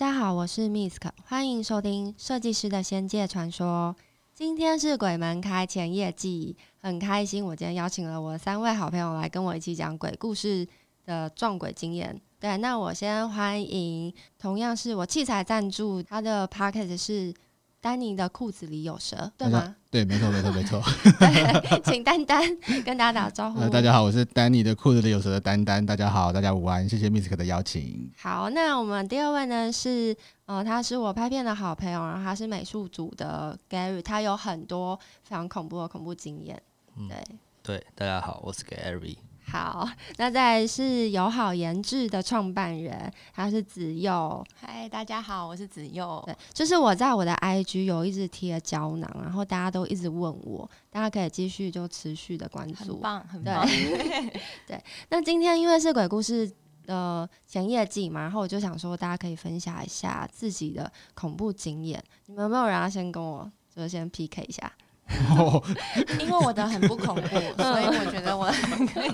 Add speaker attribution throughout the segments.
Speaker 1: 大家好，我是 Misk，欢迎收听《设计师的仙界传说》。今天是鬼门开前夜记，很开心，我今天邀请了我三位好朋友来跟我一起讲鬼故事的撞鬼经验。对，那我先欢迎，同样是我器材赞助，他的 p o c k e t 是。丹尼的裤子里有蛇，对吗？
Speaker 2: 对，没错，没错，没错。
Speaker 1: 对，请丹丹跟大家打招呼。
Speaker 2: 呃，大家好，我是丹尼的裤子里有蛇的丹丹。大家好，大家午安，谢谢 Misk 的邀请。
Speaker 1: 好，那我们第二位呢是，呃，他是我拍片的好朋友，然后他是美术组的 Gary，他有很多非常恐怖的恐怖经验。
Speaker 3: 嗯，对，对，大家好，我是 Gary。
Speaker 1: 好，那再来是友好研制的创办人，他是子佑。
Speaker 4: 嗨，大家好，我是子佑。
Speaker 1: 对，就是我在我的 IG 有一直贴胶囊，然后大家都一直问我，大家可以继续就持续的关注。
Speaker 4: 很棒，很棒。
Speaker 1: 对，对，那今天因为是鬼故事的前夜祭嘛，然后我就想说，大家可以分享一下自己的恐怖经验。你们有没有人要先跟我就先 PK 一下？
Speaker 4: 因为我的很不恐怖，所以我觉得我可以。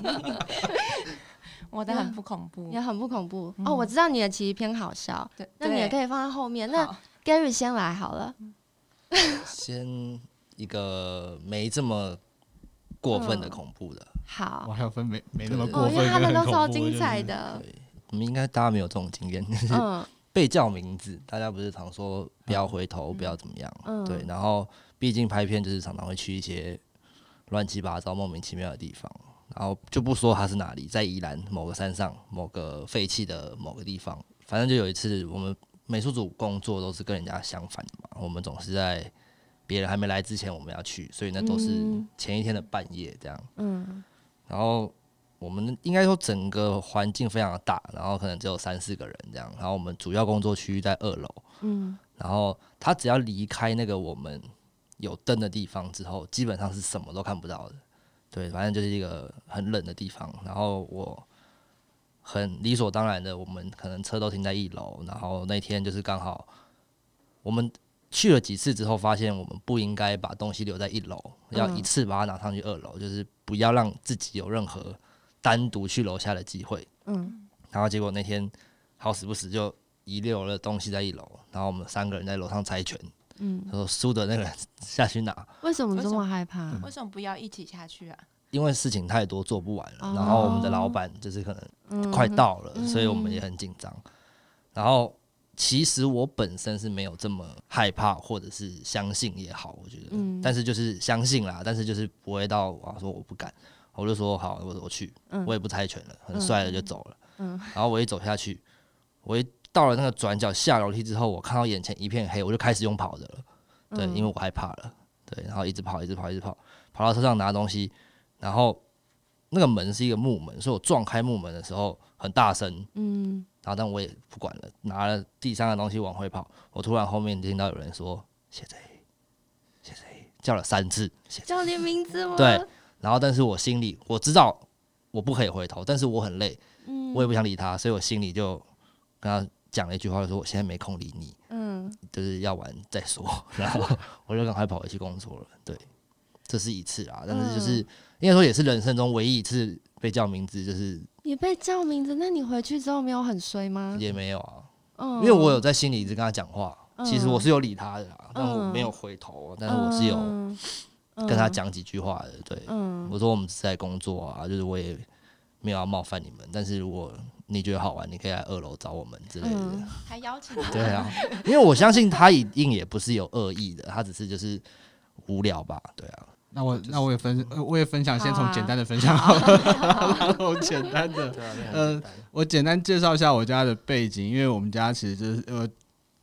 Speaker 4: 我的很不恐怖，
Speaker 1: 也很不恐怖。哦，我知道你的其实偏好笑，对，那你也可以放在后面。那 Gary 先来好了，
Speaker 3: 先一个没这么过分的恐怖的。
Speaker 1: 好，
Speaker 2: 我还有分没没那么过分，
Speaker 1: 因为他们都超精彩的。
Speaker 3: 对，我们应该大家没有这种经验，就是被叫名字，大家不是常说不要回头，不要怎么样？对，然后。毕竟拍片就是常常会去一些乱七八糟、莫名其妙的地方，然后就不说它是哪里，在宜兰某个山上、某个废弃的某个地方，反正就有一次，我们美术组工作都是跟人家相反的嘛，我们总是在别人还没来之前我们要去，所以那都是前一天的半夜这样。嗯，然后我们应该说整个环境非常的大，然后可能只有三四个人这样，然后我们主要工作区域在二楼。嗯，然后他只要离开那个我们。有灯的地方之后，基本上是什么都看不到的。对，反正就是一个很冷的地方。然后我很理所当然的，我们可能车都停在一楼。然后那天就是刚好我们去了几次之后，发现我们不应该把东西留在一楼，要一次把它拿上去二楼，就是不要让自己有任何单独去楼下的机会。嗯。然后结果那天好死不死就遗留了东西在一楼，然后我们三个人在楼上猜拳。嗯，他说输的那个人下去拿。
Speaker 1: 为什么这么害怕？
Speaker 4: 为什么不要一起下去啊？
Speaker 3: 因为事情太多，做不完了。然后我们的老板就是可能快到了，所以我们也很紧张。然后其实我本身是没有这么害怕，或者是相信也好，我觉得，但是就是相信啦，但是就是不会到啊说我不敢，我就说好，我我去，我也不猜拳了，很帅的就走了。然后我一走下去，我一。到了那个转角下楼梯之后，我看到眼前一片黑，我就开始用跑的了。对，因为我害怕了。对，然后一直跑，一直跑，一直跑，跑到车上拿东西。然后那个门是一个木门，所以我撞开木门的时候很大声。嗯。然后但我也不管了，拿了地上的东西往回跑。我突然后面听到有人说：“谢贼，谢贼！”叫了三次。
Speaker 1: 叫你名字吗？
Speaker 3: 对。然后但是我心里我知道我不可以回头，但是我很累，我也不想理他，所以我心里就跟他。讲了一句话，说我现在没空理你，嗯，就是要完再说，然后我就赶快跑回去工作了。对，这是一次啊，但是就是应该说也是人生中唯一一次被叫名字，就是
Speaker 1: 你被叫名字，那你回去之后没有很衰吗？
Speaker 3: 也没有啊，嗯，因为我有在心里一直跟他讲话，其实我是有理他的，但我没有回头，但是我是有跟他讲几句话的。对，我说我们是在工作啊，就是我也没有要冒犯你们，但是如果你觉得好玩，你可以来二楼找我们之类的。
Speaker 4: 嗯、还邀请 他？
Speaker 3: 对啊，因为我相信他一定也不是有恶意的，他只是就是无聊吧。对啊，
Speaker 2: 那我、那我也分我也分享，先从简单的分享好了，然后简单的。嗯，我简单介绍一下我家的背景，因为我们家其实就是呃，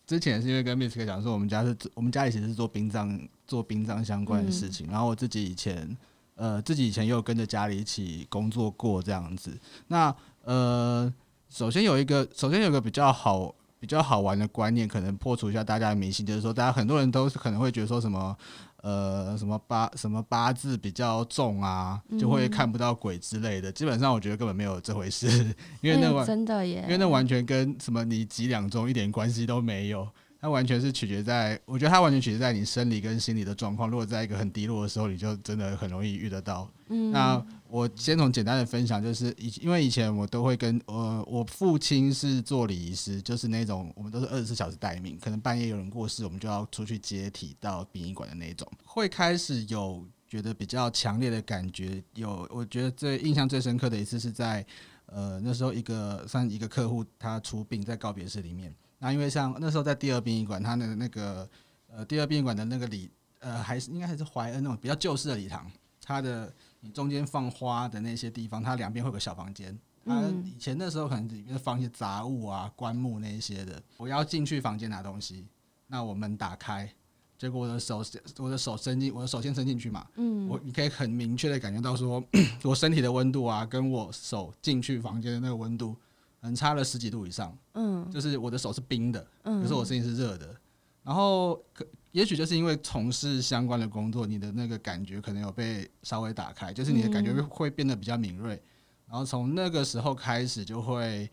Speaker 2: 之前是因为跟 Misk 讲说，我们家是我们家其实是做殡葬做殡葬相关的事情，嗯、然后我自己以前呃自己以前又跟着家里一起工作过这样子，那。呃，首先有一个，首先有一个比较好、比较好玩的观念，可能破除一下大家的迷信，就是说，大家很多人都是可能会觉得说什么，呃，什么八什么八字比较重啊，就会看不到鬼之类的。嗯、基本上，我觉得根本没有这回事，因为那完、欸、真的耶，因为那完全跟什么你几两重一点关系都没有。它完全是取决在，我觉得它完全取决在你生理跟心理的状况。如果在一个很低落的时候，你就真的很容易遇得到。嗯，那我先从简单的分享，就是以因为以前我都会跟呃我父亲是做礼仪师，就是那种我们都是二十四小时待命，可能半夜有人过世，我们就要出去接体到殡仪馆的那种，会开始有觉得比较强烈的感觉。有我觉得最印象最深刻的一次是在呃那时候一个算一个客户他出殡在告别式里面。那因为像那时候在第二殡仪馆，他的那个呃第二殡仪馆的那个礼呃还是应该还是怀恩那种比较旧式的礼堂，它的你中间放花的那些地方，它两边会有个小房间。它以前那时候可能里面放一些杂物啊、棺木那一些的。我要进去房间拿东西，那我门打开，结果我的手我的手伸进我的手先伸进去嘛，嗯，我你可以很明确的感觉到说 我身体的温度啊，跟我手进去房间的那个温度。可能差了十几度以上，嗯，就是我的手是冰的，嗯，可是我身体是热的，然后可也许就是因为从事相关的工作，你的那个感觉可能有被稍微打开，就是你的感觉会变得比较敏锐，然后从那个时候开始就会，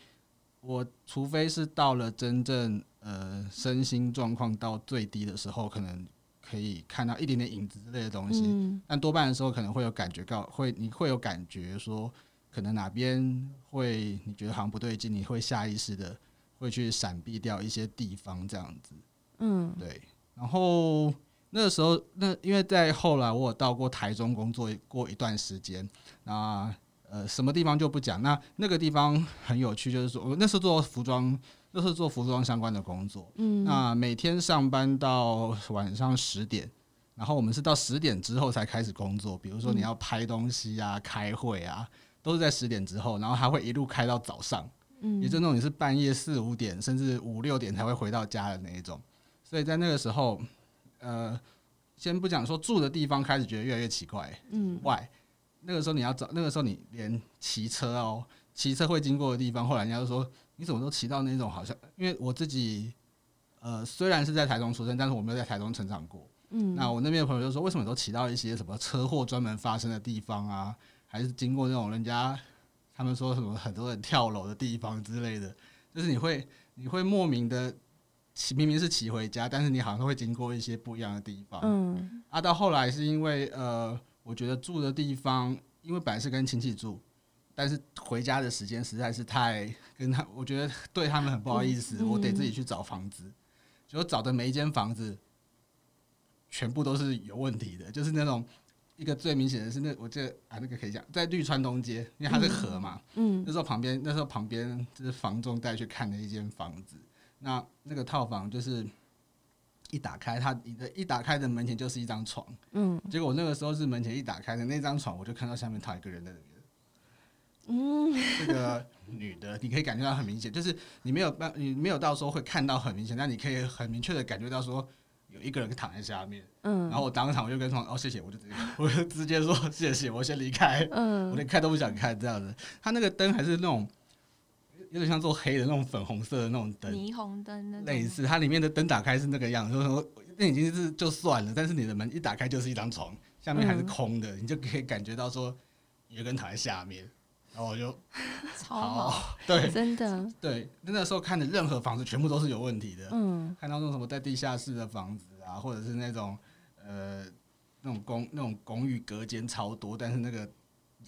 Speaker 2: 我除非是到了真正呃身心状况到最低的时候，可能可以看到一点点影子之类的东西，但多半的时候可能会有感觉到，会你会有感觉说。可能哪边会你觉得好像不对劲，你会下意识的会去闪避掉一些地方，这样子。嗯，对。然后那个时候，那因为在后来我有到过台中工作过一段时间，那呃什么地方就不讲。那那个地方很有趣，就是说我那时候做服装，那时候做服装相关的工作。嗯。那每天上班到晚上十点，然后我们是到十点之后才开始工作。比如说你要拍东西啊，开会啊。都是在十点之后，然后还会一路开到早上，嗯，也就那种你是半夜四五点甚至五六点才会回到家的那一种，所以在那个时候，呃，先不讲说住的地方开始觉得越来越奇怪，嗯，外那个时候你要找那个时候你连骑车哦，骑车会经过的地方，后来人家就说你怎么都骑到那种好像，因为我自己呃虽然是在台中出生，但是我没有在台中成长过，嗯，那我那边的朋友就说为什么都骑到一些什么车祸专门发生的地方啊？还是经过那种人家他们说什么很多人跳楼的地方之类的，就是你会你会莫名的骑，明明是骑回家，但是你好像会经过一些不一样的地方。嗯，啊，到后来是因为呃，我觉得住的地方，因为本来是跟亲戚住，但是回家的时间实在是太跟他，我觉得对他们很不好意思，我得自己去找房子，就找的每一间房子全部都是有问题的，就是那种。一个最明显的是那，我记得啊，那个可以讲，在绿川东街，因为它是河嘛，嗯，那时候旁边，那时候旁边就是房仲带去看的一间房子，那那个套房就是一打开，它你的一打开的门前就是一张床，嗯，结果我那个时候是门前一打开的那张床，我就看到下面躺一个人在那边，嗯，这个女的，你可以感觉到很明显，就是你没有办，你没有到时候会看到很明显，但你可以很明确的感觉到说。有一个人躺在下面，嗯，然后我当场我就跟他说：“哦，谢谢。”我就直接，我就直接说：“谢谢，我先离开。”嗯，我连看都不想看这样子。他那个灯还是那种有点像做黑的那种粉红色的那种灯，
Speaker 4: 霓虹灯那
Speaker 2: 类似。它里面的灯打开是那个样子，就是说那已经是就算了，但是你的门一打开就是一张床，下面还是空的，嗯，你就可以感觉到说有个人躺在下面。然后我就
Speaker 4: 超好，
Speaker 2: 对，
Speaker 4: 真的，
Speaker 2: 对，那时候看的任何房子全部都是有问题的。嗯，看到那种什么在地下室的房子啊，或者是那种呃那种公那种公寓隔间超多，但是那个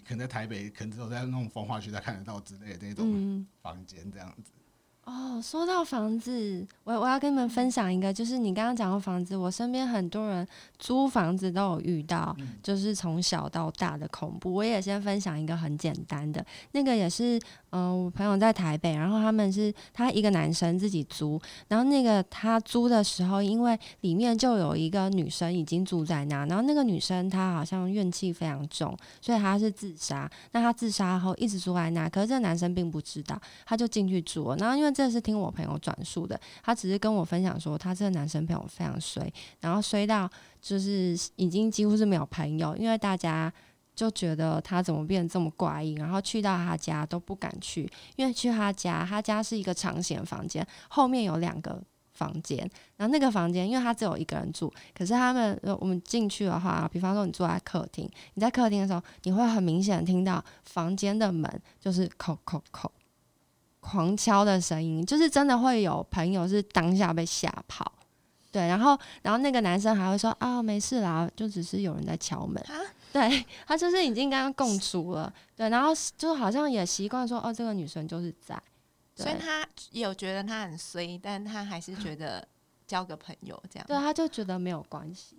Speaker 2: 可能在台北，可能只有在那种风化区才看得到之类的那种房间这样子。
Speaker 1: 哦，说到房子，我我要跟你们分享一个，就是你刚刚讲到房子，我身边很多人租房子都有遇到，就是从小到大的恐怖。我也先分享一个很简单的，那个也是。嗯，我朋友在台北，然后他们是他一个男生自己租，然后那个他租的时候，因为里面就有一个女生已经住在那，然后那个女生她好像怨气非常重，所以她是自杀。那她自杀后一直住在那，可是这个男生并不知道，他就进去住了。然后因为这是听我朋友转述的，他只是跟我分享说，他这个男生朋友非常衰，然后衰到就是已经几乎是没有朋友，因为大家。就觉得他怎么变得这么怪异，然后去到他家都不敢去，因为去他家，他家是一个长形房间，后面有两个房间，然后那个房间，因为他只有一个人住，可是他们我们进去的话，比方说你坐在客厅，你在客厅的时候，你会很明显听到房间的门就是扣扣扣，狂敲的声音，就是真的会有朋友是当下被吓跑。对，然后然后那个男生还会说啊，没事啦，就只是有人在敲门。蛤对，他就是已经跟他共处了，对，然后就好像也习惯说哦，这个女生就是在，
Speaker 4: 所以他有觉得他很衰，但他还是觉得交个朋友这样。
Speaker 1: 对，他就觉得没有关系。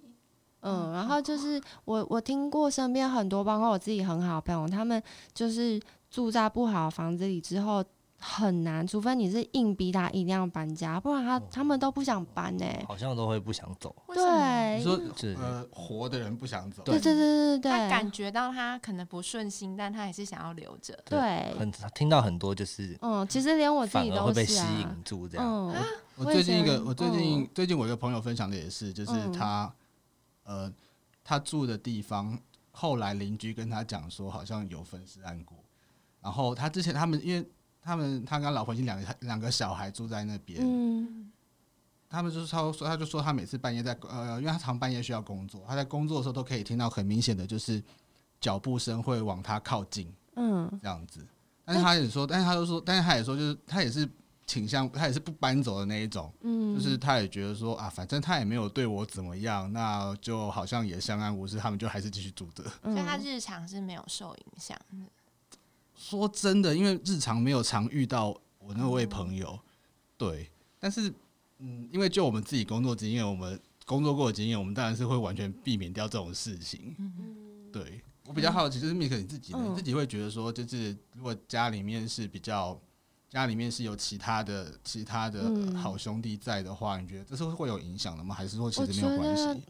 Speaker 1: 嗯，然后就是我我听过身边很多，包括我自己很好的朋友，他们就是住在不好的房子里之后。很难，除非你是硬逼他一定要搬家，不然他、哦、他们都不想搬呢、欸。
Speaker 3: 好像都会不想走。
Speaker 1: 对，
Speaker 2: 你说呃，活的人不想走。
Speaker 1: 对对对对对。
Speaker 4: 他感觉到他可能不顺心，但他还是想要留着。
Speaker 1: 对，
Speaker 3: 很听到很多就是，
Speaker 1: 嗯，其实连我自己都、啊、
Speaker 3: 会被吸引住这样。
Speaker 1: 嗯，
Speaker 2: 我最近一个，我最近、嗯、最近我一个朋友分享的也是，就是他、嗯、呃，他住的地方，后来邻居跟他讲说，好像有分尸案过。然后他之前他们因为。他们他跟老婆已经两个两个小孩住在那边，嗯，他们就是他说他就说他每次半夜在呃，因为他常半夜需要工作，他在工作的时候都可以听到很明显的就是脚步声会往他靠近，嗯，这样子。但是他也说，但是他就说，但是他也说，就是他也是倾向他也是不搬走的那一种，嗯，就是他也觉得说啊，反正他也没有对我怎么样，那就好像也相安无事，他们就还是继续住着，
Speaker 4: 所以他日常是没有受影响。
Speaker 2: 说真的，因为日常没有常遇到我那位朋友，对，但是嗯，因为就我们自己工作经验，我们工作过的经验，我们当然是会完全避免掉这种事情。对，我比较好奇，就是 Mik 你自己呢，你自己会觉得说，就是如果家里面是比较家里面是有其他的其他的好兄弟在的话，你觉得这是会有影响的吗？还是说其实没有关系？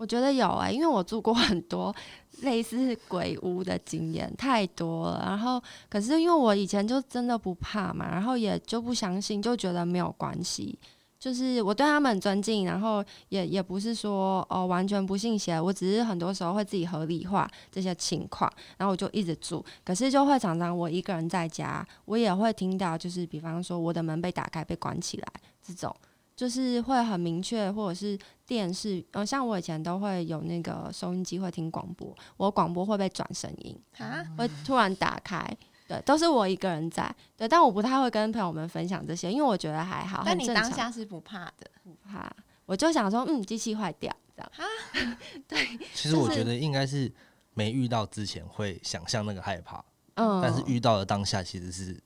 Speaker 1: 我觉得有哎、因为我住过 很多类似鬼屋的经验，太多了。然后，可是因为我以前就真的不怕嘛，然后也就不相信，就觉得没有关系。就是我对他们很尊敬，然后也也不是说哦完全不信邪，我只是很多时候会自己合理化这些情况，然后我就一直住。可是就会常常我一个人在家，我也会听到，就是比方说我的门被打开、被关起来这种。就是会很明确，或者是电视，呃，像我以前都会有那个收音机会听广播，我广播会被转声音，啊，会突然打开，对，都是我一个人在，对，但我不太会跟朋友们分享这些，因为我觉得还好。
Speaker 4: 但你当下是不怕的？
Speaker 1: 不怕，我就想说，嗯，机器坏掉这样。啊，对。
Speaker 3: 其实我觉得应该是没遇到之前会想象那个害怕，嗯，但是遇到了当下其实是。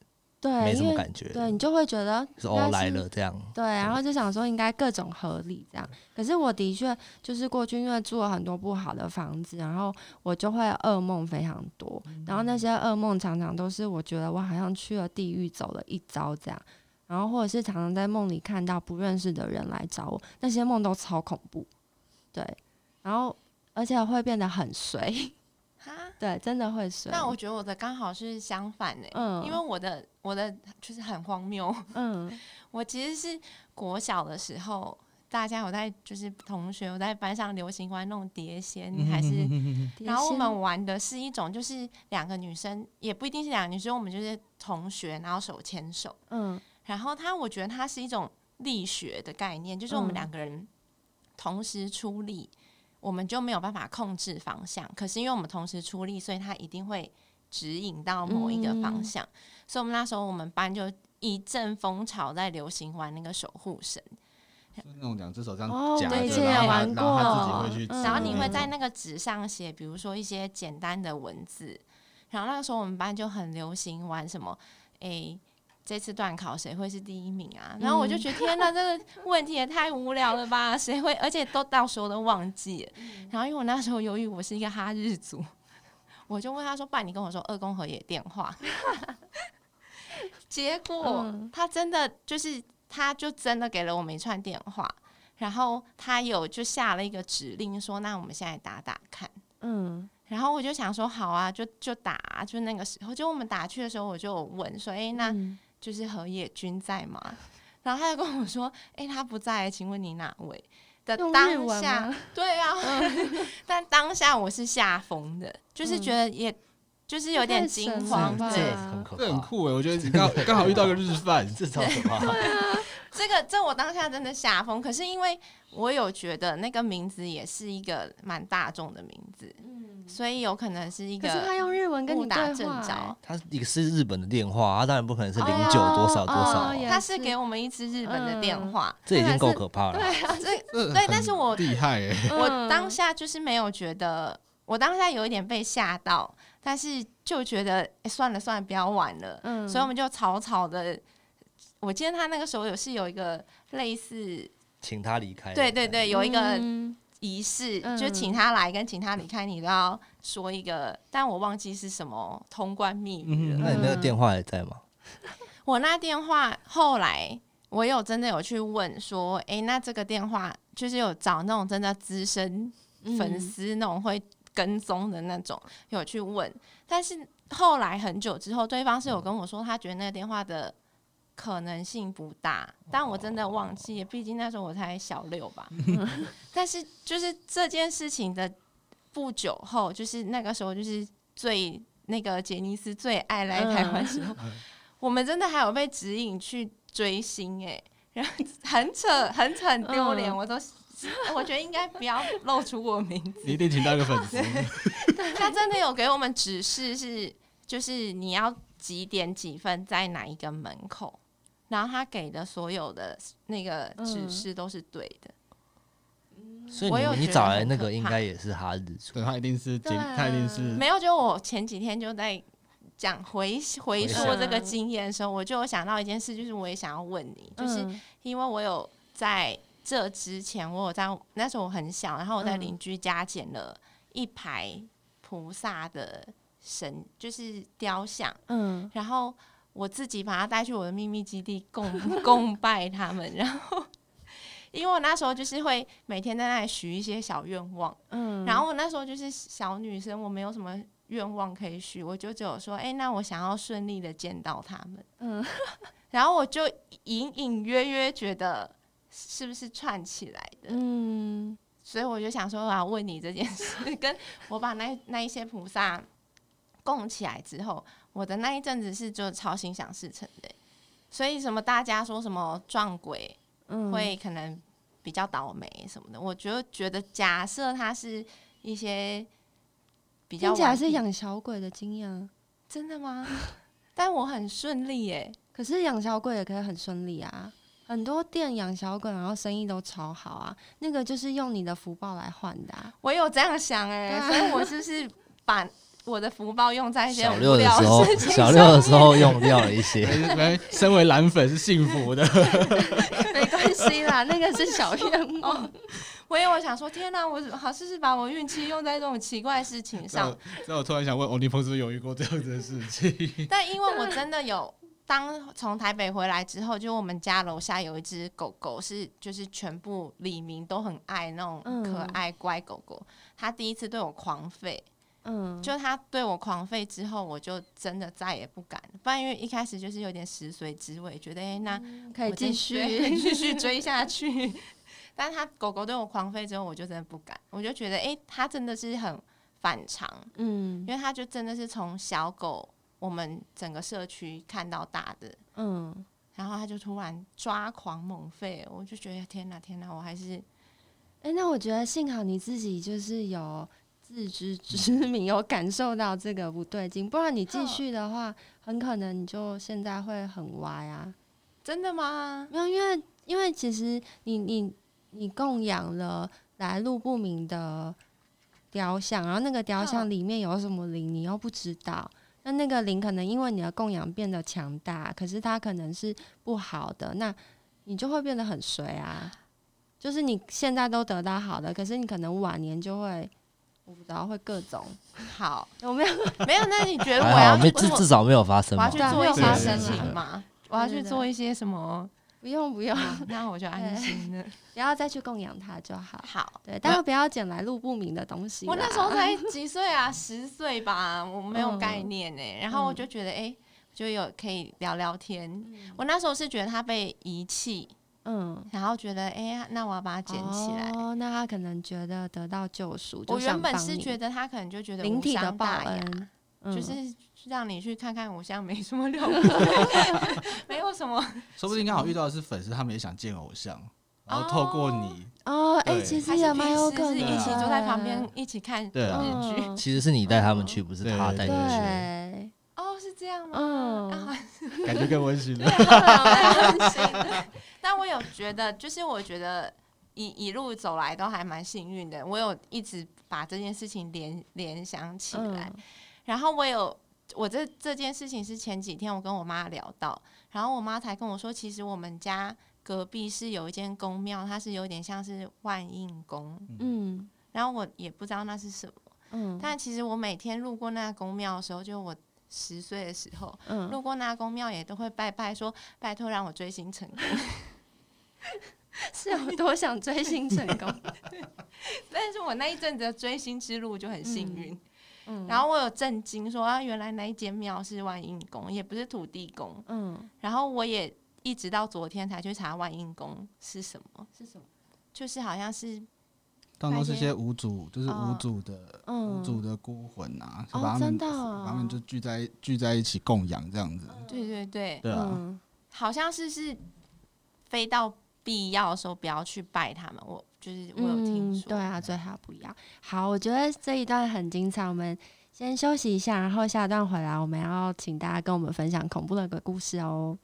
Speaker 1: 对，
Speaker 3: 没什么感觉。
Speaker 1: 对，你就会觉得
Speaker 3: 是哦来了这样。
Speaker 1: 对，然后就想说应该各种合理这样。可是我的确就是过去因为住了很多不好的房子，然后我就会噩梦非常多。然后那些噩梦常常都是我觉得我好像去了地狱走了一遭这样。然后或者是常常在梦里看到不认识的人来找我，那些梦都超恐怖。对，然后而且会变得很 衰。哈对，真的会睡。
Speaker 4: 那我觉得我的刚好是相反的，嗯，因为我的我的就是很荒谬，嗯，我其实是国小的时候，大家有在就是同学有在班上流行玩那种碟仙，还是，然后我们玩的是一种就是两个女生，也不一定是两个女生，我们就是同学，然后手牵手，嗯，然后他我觉得它是一种力学的概念，就是我们两个人同时出力。我们就没有办法控制方向，可是因为我们同时出力，所以它一定会指引到某一个方向。嗯、所以，我们那时候我们班就一阵风潮在流行玩那个守护神，
Speaker 2: 就那种两只手这样
Speaker 1: 夹着，对，
Speaker 2: 然
Speaker 1: 后，
Speaker 2: 然后他自己会去，
Speaker 4: 然后你会在那个纸上写，比如说一些简单的文字。然后那个时候我们班就很流行玩什么，诶。这次段考谁会是第一名啊？然后我就觉得天哪，这个问题也太无聊了吧？谁会？而且都到时候都忘记了。然后因为我那时候由于我是一个哈日族，我就问他说：“爸，你跟我说二宫和也电话。”结果他真的就是，他就真的给了我们一串电话，然后他有就下了一个指令说：“那我们现在打打看。”嗯，然后我就想说：“好啊，就就打啊。”就那个时候，就我们打去的时候，我就问说：“哎，那？”就是何野君在吗？然后他就跟我说：“哎、欸，他不在，请问你哪位？”的当下，对啊，嗯、但当下我是吓疯的，就是觉得也，就是有点惊慌，
Speaker 3: 这很可怕，
Speaker 2: 这很酷哎！我觉得你刚 刚好遇到个日饭，
Speaker 3: 这超可怕。
Speaker 1: 对啊，
Speaker 4: 这个这我当下真的吓疯。可是因为我有觉得那个名字也是一个蛮大众的名字，嗯，所以有可能是一个。
Speaker 1: 可是他用日文跟你打正招，
Speaker 3: 他一个是日本的电话，他当然不可能是零九多少多少，
Speaker 4: 他是给我们一支日本的电话，
Speaker 3: 这已经够可怕了。
Speaker 4: 对啊，这对，但是我
Speaker 2: 厉害哎，
Speaker 4: 我当下就是没有觉得，我当下有一点被吓到，但是就觉得算了算了，不要玩了，嗯，所以我们就草草的。我记得他那个时候有是有一个类似
Speaker 3: 请他离开，
Speaker 4: 对对对，有一个仪式，嗯、就请他来跟请他离开，你都要说一个，但我忘记是什么通关密语了。
Speaker 3: 嗯、那你那个电话还在吗？
Speaker 4: 我那电话后来我有真的有去问说，哎、欸，那这个电话就是有找那种真的资深粉丝那种会跟踪的那种，有去问，但是后来很久之后，对方是有跟我说，他觉得那个电话的。可能性不大，但我真的忘记，毕竟那时候我才小六吧。但是就是这件事情的不久后，就是那个时候，就是最那个杰尼斯最爱来台湾时候，我们真的还有被指引去追星哎，然后很扯，很扯，很丢脸。我都 我觉得应该不要露出我名字，
Speaker 2: 你一定请到一个粉丝。
Speaker 4: 他真的有给我们指示，是就是你要几点几分在哪一个门口。然后他给的所有的那个指示都是对的，
Speaker 3: 嗯、所以你你找来那个应该也是他日出，
Speaker 2: 对，他一定是，他一定是
Speaker 4: 没有。就我前几天就在讲回回溯这个经验的时候，我就有想到一件事，就是我也想要问你，就是因为我有在这之前，我有在那时候我很小，然后我在邻居家捡了一排菩萨的神，就是雕像，嗯，然后。我自己把它带去我的秘密基地供 供拜他们，然后因为我那时候就是会每天在那里许一些小愿望，嗯，然后我那时候就是小女生，我没有什么愿望可以许，我就只有说，哎、欸，那我想要顺利的见到他们，嗯，然后我就隐隐约约觉得是不是串起来的，嗯，所以我就想说我要问你这件事，跟我把那那一些菩萨供起来之后。我的那一阵子是就超心想事成的，所以什么大家说什么撞鬼，会可能比较倒霉什么的，嗯、我就觉得假设他是一些比较，听起来
Speaker 1: 是养小鬼的经验，
Speaker 4: 真的吗？但我很顺利耶，
Speaker 1: 可是养小鬼也可以很顺利啊，很多店养小鬼然后生意都超好啊，那个就是用你的福报来换的、啊，
Speaker 4: 我有这样想哎，啊、所以我是不是把。我的福报用在一些
Speaker 3: 小六的时候，小六的时候用掉了一些。
Speaker 2: 身为蓝粉是幸福的，
Speaker 1: 没关系啦，那个是小愿望。
Speaker 4: 我因为我想说，天哪，我好像是把我运气用在这种奇怪的事情上。
Speaker 2: 所以我突然想问，欧尼鹏是不是有遇过这样子的事情？
Speaker 4: 但因为我真的有，当从台北回来之后，就我们家楼下有一只狗狗，是就是全部李明都很爱那种可爱乖狗狗，它第一次对我狂吠。嗯，就它对我狂吠之后，我就真的再也不敢。不然因为一开始就是有点食髓知味，觉得哎、欸，那
Speaker 1: 可以继续
Speaker 4: 继续追下去。但是他狗狗对我狂吠之后，我就真的不敢。我就觉得哎、欸，他真的是很反常，嗯，因为它就真的是从小狗我们整个社区看到大的，嗯，然后他就突然抓狂猛吠，我就觉得天哪天哪，我还是
Speaker 1: 哎、欸，那我觉得幸好你自己就是有。自知之明，有感受到这个不对劲，不然你继续的话，很可能你就现在会很歪啊！
Speaker 4: 真的吗？
Speaker 1: 没有，因为因为其实你你你供养了来路不明的雕像，然后那个雕像里面有什么灵，你又不知道。那那个灵可能因为你的供养变得强大，可是它可能是不好的，那你就会变得很衰啊！就是你现在都得到好的，可是你可能晚年就会。我不知道会各种
Speaker 4: 好，有没有没有？那你觉得我要
Speaker 3: 至至少没有发生，
Speaker 4: 我要去做一些事情吗？我要去做一些什么？
Speaker 1: 不用不用，
Speaker 4: 那我就安心了。
Speaker 1: 不要再去供养他就好。
Speaker 4: 好，
Speaker 1: 对，但是不要捡来路不明的东西。
Speaker 4: 我那时候才 几岁啊？十岁吧，我没有概念呢。然后我就觉得，哎，就有可以聊聊天。我那时候是觉得他被遗弃。嗯，然后觉得，哎呀，那我要把它捡起来。
Speaker 1: 哦，那他可能觉得得到救赎。
Speaker 4: 我原本是觉得他可能就觉得无伤大雅。就是让你去看看偶像，没什么了不起，没有什么。
Speaker 2: 说不定刚好遇到的是粉丝，他们也想见偶像，然后透过你
Speaker 1: 哦，哎，其实也蛮有可能，
Speaker 4: 一起坐在旁边一起看日剧。
Speaker 3: 其实是你带他们去，不是他带你
Speaker 1: 去。
Speaker 4: 哦，是这样吗？嗯，
Speaker 2: 感觉更温馨了。
Speaker 4: 温馨。但我有觉得，就是我觉得一一路走来都还蛮幸运的。我有一直把这件事情联联想起来。然后我有，我这这件事情是前几天我跟我妈聊到，然后我妈才跟我说，其实我们家隔壁是有一间宫庙，它是有点像是万应宫，嗯，然后我也不知道那是什么，嗯，但其实我每天路过那个宫庙的时候，就我十岁的时候，嗯，路过那个宫庙也都会拜拜说，拜托让我追星成功，
Speaker 1: 是有多想追星成功，
Speaker 4: 但是我那一阵子的追星之路就很幸运。嗯嗯、然后我有震惊说啊，原来那一间庙是万应宫，也不是土地公。嗯，然后我也一直到昨天才去查万应宫是什么，是什么？就是好像是，
Speaker 2: 当中是些无主，就是无主的，嗯、无主的孤魂啊，是把他们，哦、把他们就聚在聚在一起供养这样子。
Speaker 4: 对对对，
Speaker 2: 对啊，
Speaker 4: 嗯、好像是是飞到必要的时候不要去拜他们。我。就是我有听
Speaker 1: 说，对啊，最好不要。好，我觉得这一段很精彩，我们先休息一下，然后下一段回来，我们要请大家跟我们分享恐怖的个故事哦。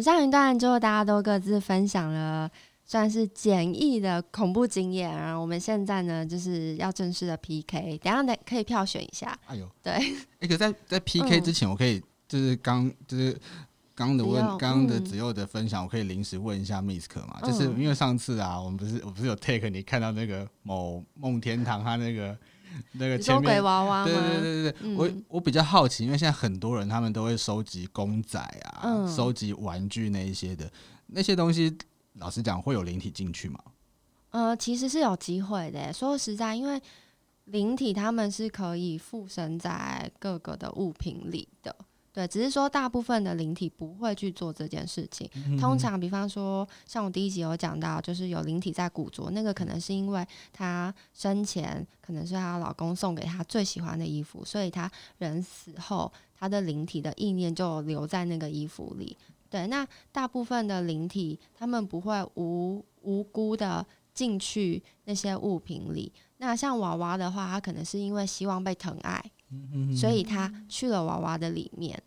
Speaker 1: 上一段之后，大家都各自分享了算是简易的恐怖经验，然后我们现在呢就是要正式的 PK，等下可以票选一下。哎呦，对，
Speaker 2: 哎，可在在 PK 之前，我可以就是刚就是刚的问刚刚的子佑的分享，我可以临时问一下 Misk 嘛？就是因为上次啊，我们不是我不是有 take 你看到那个某梦天堂他那个。那个前面
Speaker 1: 鬼娃娃，
Speaker 2: 吗对对对对，嗯、我我比较好奇，因为现在很多人他们都会收集公仔啊，嗯、收集玩具那一些的，那些东西，老实讲会有灵体进去吗？
Speaker 1: 呃，其实是有机会的。说实在，因为灵体他们是可以附身在各个的物品里的。对，只是说大部分的灵体不会去做这件事情。通常，比方说，像我第一集有讲到，就是有灵体在古着，那个可能是因为她生前可能是她老公送给她最喜欢的衣服，所以她人死后，她的灵体的意念就留在那个衣服里。对，那大部分的灵体，他们不会无无辜的进去那些物品里。那像娃娃的话，他可能是因为希望被疼爱。所以他去了娃娃的里面，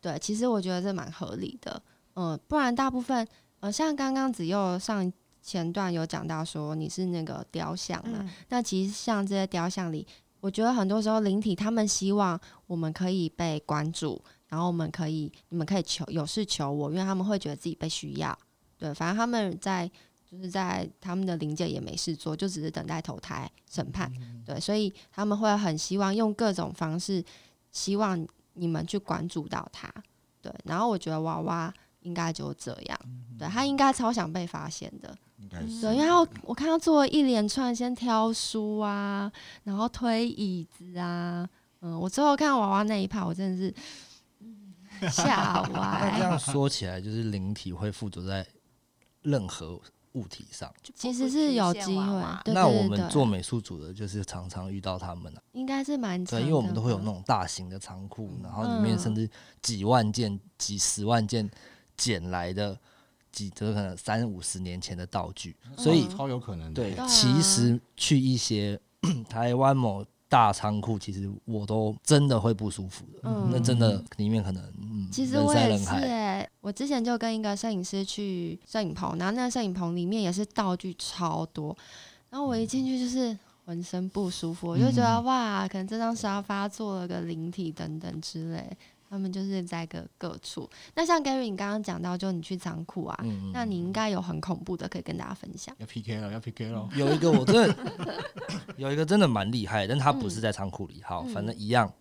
Speaker 1: 对，其实我觉得这蛮合理的，嗯，不然大部分，呃，像刚刚子佑上前段有讲到说你是那个雕像嘛，嗯、那其实像这些雕像里，我觉得很多时候灵体他们希望我们可以被关注，然后我们可以，你们可以求有事求我，因为他们会觉得自己被需要，对，反正他们在。就是在他们的灵界也没事做，就只是等待投胎审判，嗯、对，所以他们会很希望用各种方式，希望你们去关注到他，对。然后我觉得娃娃应该就这样，嗯、对他应该超想被发现的，应该是。对，然后我看他做了一连串，先挑书啊，然后推椅子啊，嗯，我最后看娃娃那一趴，我真的是 吓歪。
Speaker 3: 那这样 说起来，就是灵体会附着在任何。物体上
Speaker 1: 其实是有机会。
Speaker 3: 那我们做美术组的，就是常常遇到他们了。
Speaker 1: 应该是蛮
Speaker 3: 对，因为我们都会有那种大型的仓库，然后里面甚至几万件、几十万件捡来的，几这可能三五十年前的道具，所以
Speaker 2: 超有可能。
Speaker 3: 对，其实去一些 台湾某。大仓库其实我都真的会不舒服的，嗯、那真的里面可能，嗯、
Speaker 1: 其实我也是哎，我之前就跟一个摄影师去摄影棚，然后那个摄影棚里面也是道具超多，然后我一进去就是浑身不舒服，我就觉得哇，可能这张沙发做了个灵体等等之类。他们就是在各各处。那像 Gary，你刚刚讲到，就你去仓库啊，嗯、那你应该有很恐怖的可以跟大家分享。
Speaker 2: 要 PK 了，要 PK 了。
Speaker 3: 有一个我真的有一个真的蛮厉害，但他不是在仓库里。好，反正一样，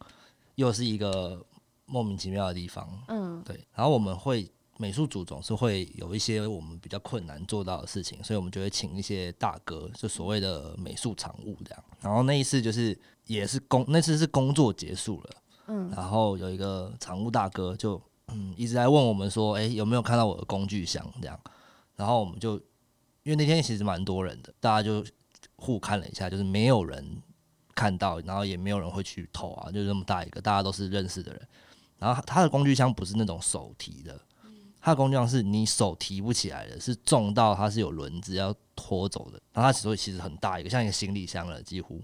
Speaker 3: 又是一个莫名其妙的地方。嗯，对。然后我们会美术组总是会有一些我们比较困难做到的事情，所以我们就会请一些大哥，就所谓的美术常务这样。然后那一次就是也是工，那次是工作结束了。嗯，然后有一个常务大哥就嗯一直在问我们说，哎，有没有看到我的工具箱这样？然后我们就因为那天其实蛮多人的，大家就互看了一下，就是没有人看到，然后也没有人会去偷啊，就这么大一个，大家都是认识的人。然后他的工具箱不是那种手提的，他的工具箱是你手提不起来的，是重到它是有轮子要拖走的。然后他其实其实很大一个，像一个行李箱了几乎。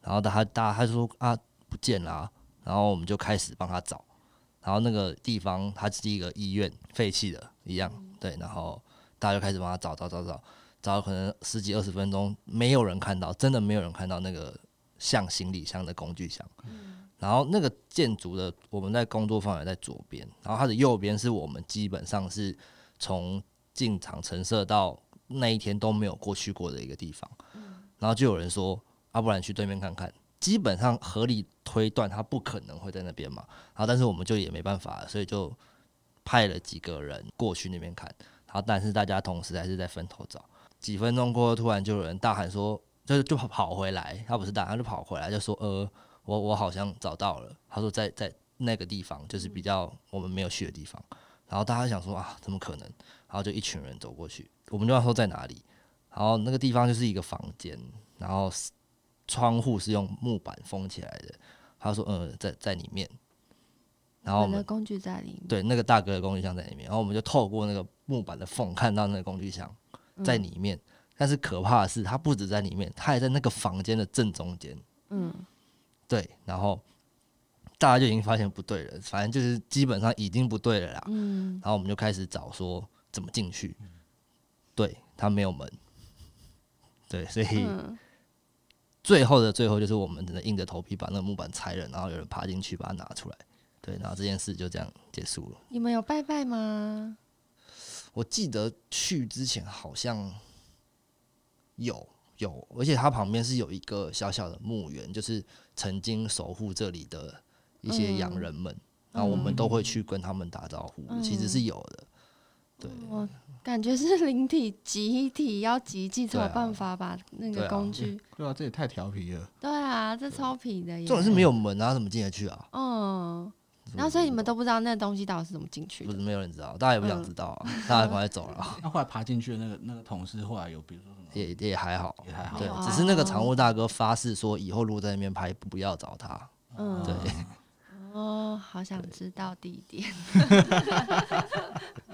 Speaker 3: 然后他大他就说啊不见了。然后我们就开始帮他找，然后那个地方它是一个医院废弃的一样，对，然后大家就开始帮他找找找找，找了可能十几二十分钟，没有人看到，真的没有人看到那个像行李箱的工具箱。然后那个建筑的我们在工作范围在左边，然后它的右边是我们基本上是从进场陈设到那一天都没有过去过的一个地方。然后就有人说，要不然去对面看看。基本上合理推断，他不可能会在那边嘛。然后，但是我们就也没办法，所以就派了几个人过去那边看。然后，但是大家同时还是在分头找。几分钟过后，突然就有人大喊说：“就就跑回来。”他不是大，他就跑回来，就说：“呃，我我好像找到了。”他说：“在在那个地方，就是比较我们没有去的地方。”然后大家想说：“啊，怎么可能？”然后就一群人走过去，我们就要说在哪里。然后那个地方就是一个房间，然后。窗户是用木板封起来的，他说：“嗯，在在里面。”然后我
Speaker 1: 们的工具在里面。
Speaker 3: 对，那个大哥的工具箱在里面。然后我们就透过那个木板的缝看到那个工具箱在里面。嗯、但是可怕的是，他不止在里面，他还在那个房间的正中间。嗯，对。然后大家就已经发现不对了，反正就是基本上已经不对了啦。嗯。然后我们就开始找说怎么进去。对，他没有门。对，所以。嗯最后的最后，就是我们只能硬着头皮把那个木板拆了，然后有人爬进去把它拿出来，对，然后这件事就这样结束了。
Speaker 1: 你们有拜拜吗？
Speaker 3: 我记得去之前好像有有，而且它旁边是有一个小小的墓园，就是曾经守护这里的一些洋人们，嗯、然后我们都会去跟他们打招呼，嗯、其实是有的。对，
Speaker 1: 我感觉是灵体集体要集体才有办法把那个工具。
Speaker 2: 对啊，对啊，这也太调皮了。
Speaker 1: 对啊，这超皮的耶。
Speaker 3: 重点是没有门啊，怎么进得去啊？
Speaker 1: 嗯，然后所以你们都不知道那个东西到底是怎么进去的？
Speaker 3: 不是没有人知道，大家也不想知道啊，嗯、大家赶快走了。
Speaker 2: 那后来爬进去的那个那个同事后来有，比如说什么？
Speaker 3: 也也还好，
Speaker 2: 也还好。
Speaker 3: 对，只是那个常务大哥发誓说，以后如果在那边拍，不要找他。嗯，对。
Speaker 1: 哦，好想知道地点。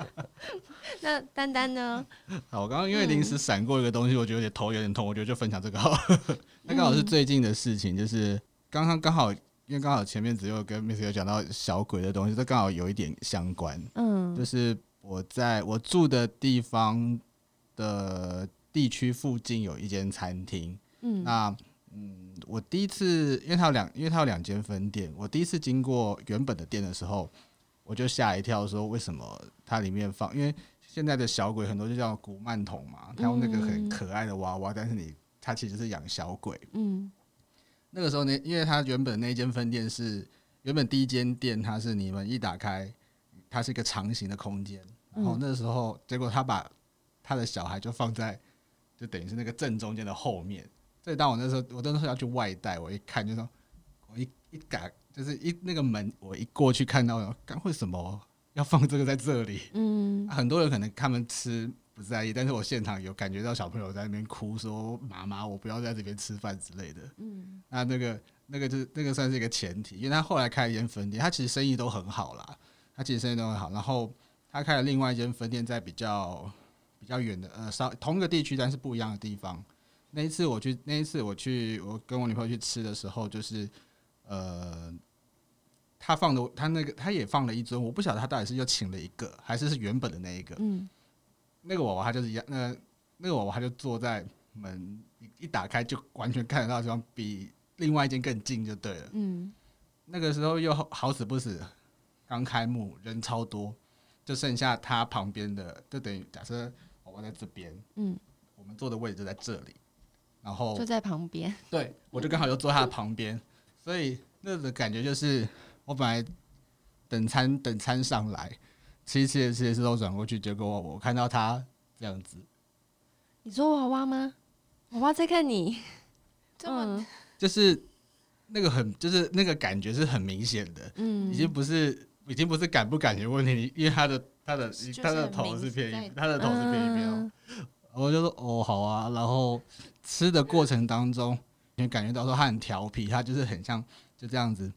Speaker 1: 那丹丹呢？
Speaker 2: 好，我刚刚因为临时闪过一个东西，嗯、我觉得有点头有点痛，我觉得就分享这个好。那刚好是最近的事情，就是刚刚刚好，因为刚好前面只有跟 Miss 有讲到小鬼的东西，这刚好有一点相关。嗯，就是我在我住的地方的地区附近有一间餐厅。嗯，那。嗯，我第一次，因为它有两，因为它有两间分店。我第一次经过原本的店的时候，我就吓一跳，说为什么它里面放？因为现在的小鬼很多就叫古曼童嘛，他用那个很可爱的娃娃，但是你他其实是养小鬼。嗯，那个时候呢，因为他原本那间分店是原本第一间店，它是你们一打开，它是一个长形的空间。然后那时候，结果他把他的小孩就放在，就等于是那个正中间的后面。所以当我那时候，我那时候要去外带，我一看就说，我一一改，就是一那个门，我一过去看到，干为什么要放这个在这里？嗯，很多人可能他们吃不在意，但是我现场有感觉到小朋友在那边哭，说妈妈，我不要在这边吃饭之类的。嗯，那那个那个就是那个算是一个前提，因为他后来开了一间分店，他其实生意都很好啦，他其实生意都很好，然后他开了另外一间分店在比较比较远的呃，稍同一个地区，但是不一样的地方。那一次我去，那一次我去，我跟我女朋友去吃的时候，就是，呃，他放的，他那个他也放了一尊，我不晓得他到底是又请了一个，还是是原本的那一个。嗯。那个娃娃他就是一样，那那个娃娃他就坐在门一打开就完全看得到的地方，比另外一间更近就对了。嗯。那个时候又好死不死，刚开幕人超多，就剩下他旁边的，就等于假设娃娃在这边，嗯，我们坐的位置就在这里。然后
Speaker 1: 坐在旁边，
Speaker 2: 对，我就刚好又坐他的旁边，所以那个感觉就是我本来等餐等餐上来，吃一吃吃一吃都转过去，结果我，我看到他这样子。
Speaker 1: 你说娃娃吗？娃娃在看你，
Speaker 2: 嗯，就是那个很，就是那个感觉是很明显的，嗯，已经不是已经不是感不感觉问题，因为他的他的他的头是偏一，他的头是偏一边，嗯、我就说哦好啊，然后吃的过程当中，你感觉到说他很调皮，他就是很像就这样子